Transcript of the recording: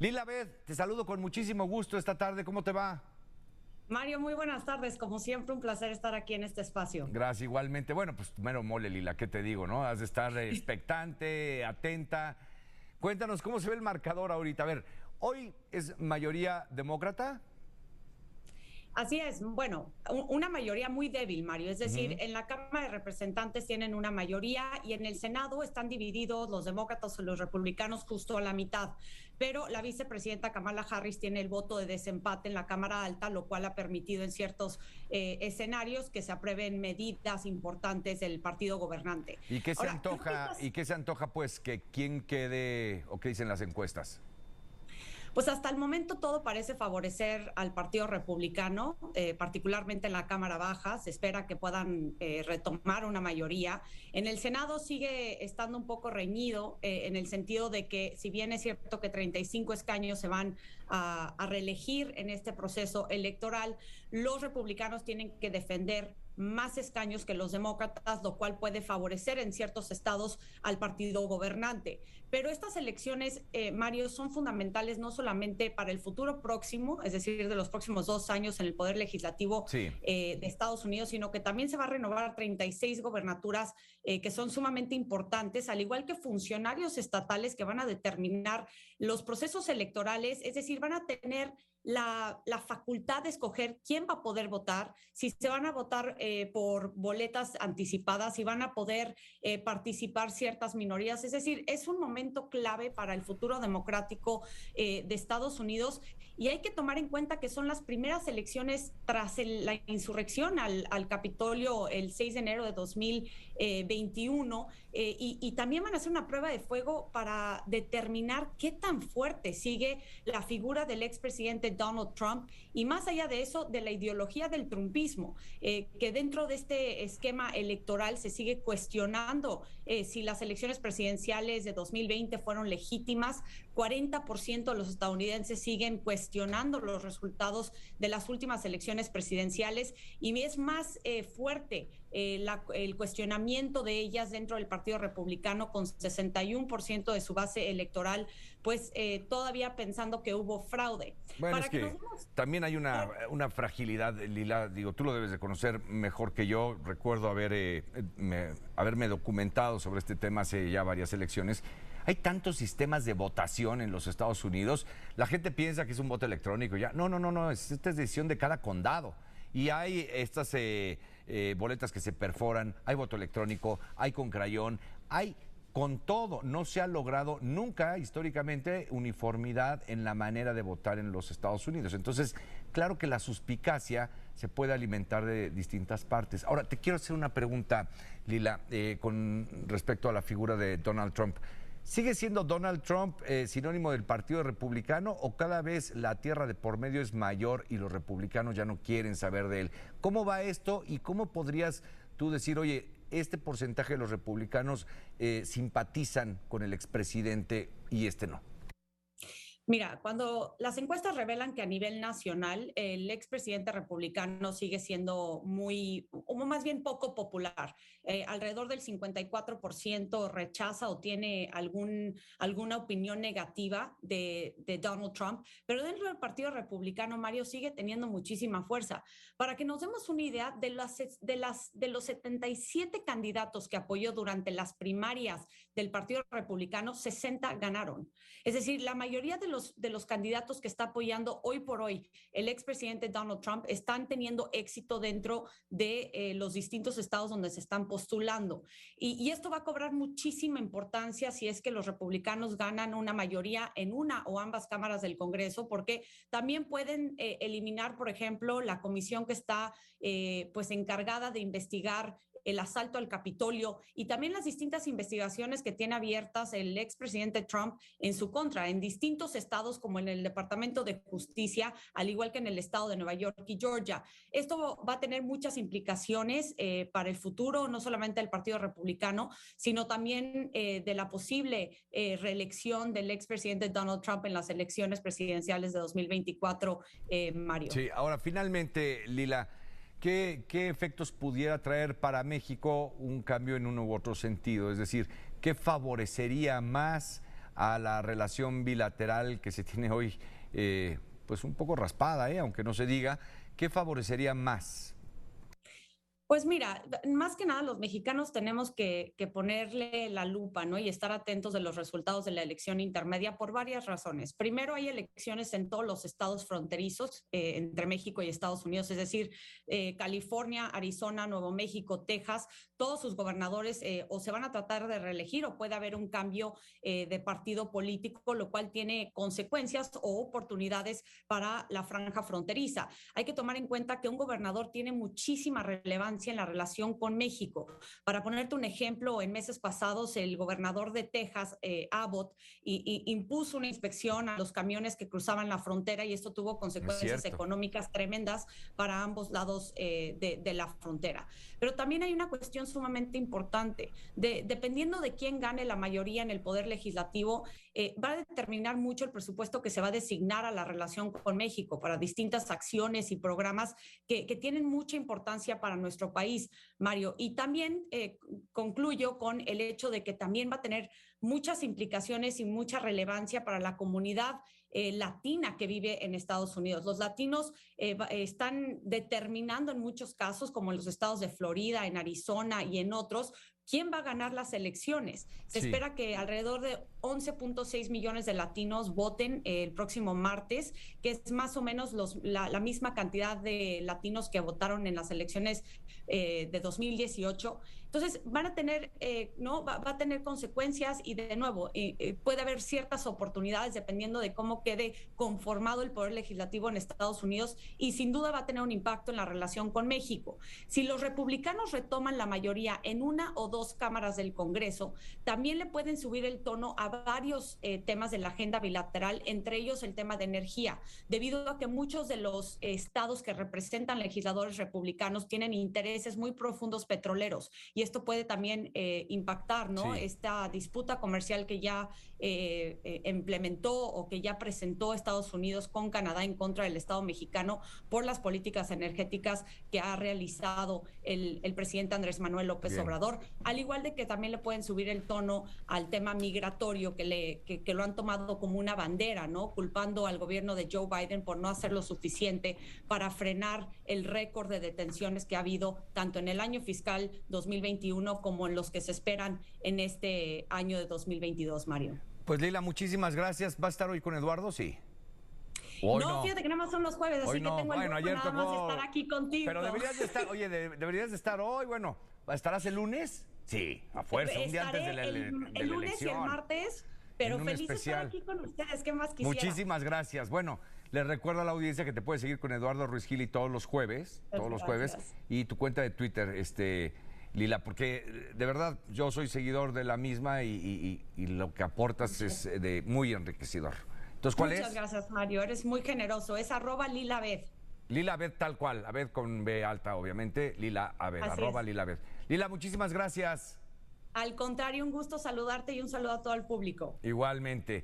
Lila Beth, te saludo con muchísimo gusto esta tarde. ¿Cómo te va? Mario, muy buenas tardes. Como siempre, un placer estar aquí en este espacio. Gracias, igualmente. Bueno, pues mero mole, Lila, ¿qué te digo, no? Has de estar expectante, atenta. Cuéntanos cómo se ve el marcador ahorita. A ver, hoy es mayoría demócrata. Así es, bueno, una mayoría muy débil, Mario. Es decir, en la Cámara de Representantes tienen una mayoría y en el Senado están divididos los demócratas y los republicanos justo a la mitad. Pero la vicepresidenta Kamala Harris tiene el voto de desempate en la Cámara Alta, lo cual ha permitido en ciertos eh, escenarios que se aprueben medidas importantes del partido gobernante. ¿Y qué se antoja? ¿Y qué se antoja, pues, que quién quede o qué dicen las encuestas? Pues hasta el momento todo parece favorecer al Partido Republicano, eh, particularmente en la Cámara Baja. Se espera que puedan eh, retomar una mayoría. En el Senado sigue estando un poco reñido eh, en el sentido de que si bien es cierto que 35 escaños se van a, a reelegir en este proceso electoral, los republicanos tienen que defender más escaños que los demócratas, lo cual puede favorecer en ciertos estados al partido gobernante. Pero estas elecciones, eh, Mario, son fundamentales no solamente para el futuro próximo, es decir, de los próximos dos años en el Poder Legislativo eh, de Estados Unidos, sino que también se va a renovar 36 gobernaturas eh, que son sumamente importantes, al igual que funcionarios estatales que van a determinar los procesos electorales, es decir, van a tener la, facultad de escoger quién va a poder votar, si se van a votar eh, por boletas anticipadas, si van a poder eh, participar ciertas minorías. Es decir, es un momento clave para el futuro democrático eh, de Estados Unidos y hay que tomar en cuenta que son las primeras elecciones tras la insurrección al, Capitolio el 6 de enero de 2021 y, y también van a hacer una prueba de fuego para determinar qué tan fuerte sigue la figura del expresidente Donald Trump y más allá de eso, de la ideología del trumpismo, eh, que dentro de este esquema electoral se sigue cuestionando eh, si las elecciones presidenciales de 2020 fueron legítimas. 40% de los estadounidenses siguen cuestionando los resultados de las últimas elecciones presidenciales y es más eh, fuerte el cuestionamiento de ellas dentro del Partido Republicano con 61% de su base electoral, pues todavía pensando que hubo fraude. Bueno, es que, también hay una, una, fragilidad, Lila, digo, tú lo debes de conocer mejor que yo. Recuerdo haber, eh, haberme documentado sobre este tema hace ya varias elecciones. Hay tantos sistemas de votación en los Estados Unidos. La gente piensa que es un voto electrónico. Ya, no, no, no, no. esta es decisión de cada condado. Y hay estas eh, eh, boletas que se perforan, hay voto electrónico, hay con crayón, hay con todo, no se ha logrado nunca históricamente uniformidad en la manera de votar en los Estados Unidos. Entonces, claro que la suspicacia se puede alimentar de distintas partes. Ahora, te quiero hacer una pregunta, Lila, eh, con respecto a la figura de Donald Trump. ¿Sigue siendo Donald Trump eh, sinónimo del Partido Republicano o cada vez la tierra de por medio es mayor y los republicanos ya no quieren saber de él? ¿Cómo va esto y cómo podrías tú decir, oye, este porcentaje de los republicanos eh, simpatizan con el expresidente y este no? Mira, cuando las encuestas revelan que a nivel nacional el expresidente republicano sigue siendo muy, o más bien poco popular, eh, alrededor del 54% rechaza o tiene algún, alguna opinión negativa de, Donald Trump, pero dentro del Partido Republicano, Mario sigue teniendo muchísima fuerza. Para que nos demos una idea, de, las, de, las, de los 77 candidatos que apoyó durante las primarias del Partido Republicano, 60 ganaron. Es decir, la mayoría de los de los candidatos que está apoyando hoy por hoy el expresidente Donald Trump están teniendo éxito dentro de eh, los distintos estados donde se están postulando. Y, esto va a cobrar muchísima importancia si es que los republicanos ganan una mayoría en una o ambas cámaras del Congreso, porque también pueden eh, eliminar, por ejemplo, la comisión que está eh, pues encargada de investigar el asalto al Capitolio y también las distintas investigaciones que tiene abiertas el expresidente Trump en su contra, en distintos estados como en el Departamento de Justicia, al igual que en el estado de Nueva York y Georgia. Esto va a tener muchas implicaciones eh, para el futuro, no solamente del Partido Republicano, sino también eh, de la posible eh, reelección del expresidente Donald Trump en las elecciones presidenciales de 2024, Mario. Sí, ahora finalmente, Lila. ¿Qué, efectos pudiera traer para México un cambio en uno u otro sentido? Es decir, ¿qué favorecería más a la relación bilateral que se tiene hoy, eh, pues un poco raspada, ¿eh? aunque no se diga, ¿qué favorecería más? Pues mira, más que nada los mexicanos tenemos que, ponerle la lupa, ¿no? Y estar atentos de los resultados de la elección intermedia por varias razones. Primero, hay elecciones en todos los estados fronterizos eh, entre México y Estados Unidos, es decir, eh, California, Arizona, Nuevo México, Texas, todos sus gobernadores eh, o se van a tratar de reelegir o puede haber un cambio de partido político, lo cual tiene consecuencias o oportunidades para la franja fronteriza. Hay que tomar en cuenta que un gobernador tiene muchísima relevancia en la relación con México. Para ponerte un ejemplo, en meses pasados el gobernador de Texas, eh, Abbott, y, impuso una inspección a los camiones que cruzaban la frontera y esto tuvo consecuencias económicas tremendas para ambos lados eh, de, la frontera. Pero también hay una cuestión sumamente importante. De, dependiendo de quién gane la mayoría en el poder legislativo, eh, va a determinar mucho el presupuesto que se va a designar a la relación con México para distintas acciones y programas que, que tienen mucha importancia para nuestro país, Mario. Y también eh, concluyo con el hecho de que también va a tener muchas implicaciones y mucha relevancia para la comunidad eh, latina que vive en Estados Unidos. Los latinos eh, están determinando en muchos casos, como en los estados de Florida, en Arizona y en otros, quién va a ganar las elecciones. Se espera que alrededor de 11.6 millones de latinos voten el próximo martes, que es más o menos la, misma cantidad de latinos que votaron en las elecciones eh, de 2018. Entonces, van a tener, eh, ¿no? Va, a tener consecuencias y de nuevo, eh, puede haber ciertas oportunidades dependiendo de cómo quede conformado el poder legislativo en Estados Unidos y sin duda va a tener un impacto en la relación con México. Si los republicanos retoman la mayoría en una o dos cámaras del Congreso, también le pueden subir el tono a varios temas de la agenda bilateral, entre ellos el tema de energía, debido a que muchos de los estados que representan legisladores republicanos tienen intereses muy profundos petroleros y esto puede también eh, impactar, ¿no? Esta disputa comercial que ya eh, eh, implementó o que ya presentó Estados Unidos con Canadá en contra del Estado mexicano por las políticas energéticas que ha realizado el, presidente Andrés Manuel López Obrador, al igual de que también le pueden subir el tono al tema migratorio que, le, que lo han tomado como una bandera, ¿no? Culpando al gobierno de Joe Biden por no hacer lo suficiente para frenar el récord de detenciones que ha habido tanto en el año fiscal 2020 como en los que se esperan en este año de 2022, Mario. Pues Lila, muchísimas gracias. ¿Va a estar hoy con Eduardo? Sí. No, fíjate que nada más son los jueves, así que tengo bueno, el ayer nada estar aquí contigo. Pero deberías de estar, oye, deberías de estar hoy, bueno, ¿estarás el lunes? Sí, a fuerza, un día antes de la, el, el lunes y el martes, pero feliz de estar aquí con ustedes, ¿qué más quisiera? Muchísimas gracias. Bueno, les recuerdo a la audiencia que te puedes seguir con Eduardo Ruiz Gili todos los jueves, todos los jueves, y tu cuenta de Twitter, este Lila, porque de verdad yo soy seguidor de la misma y, lo que aportas es de muy enriquecedor. Entonces, ¿cuál Muchas gracias, Mario. Eres muy generoso. Es arroba Lila Lila tal cual. Abed con B alta, obviamente. Lila Abed, arroba Lila Lila, muchísimas gracias. Al contrario, un gusto saludarte y un saludo a todo el público. Igualmente.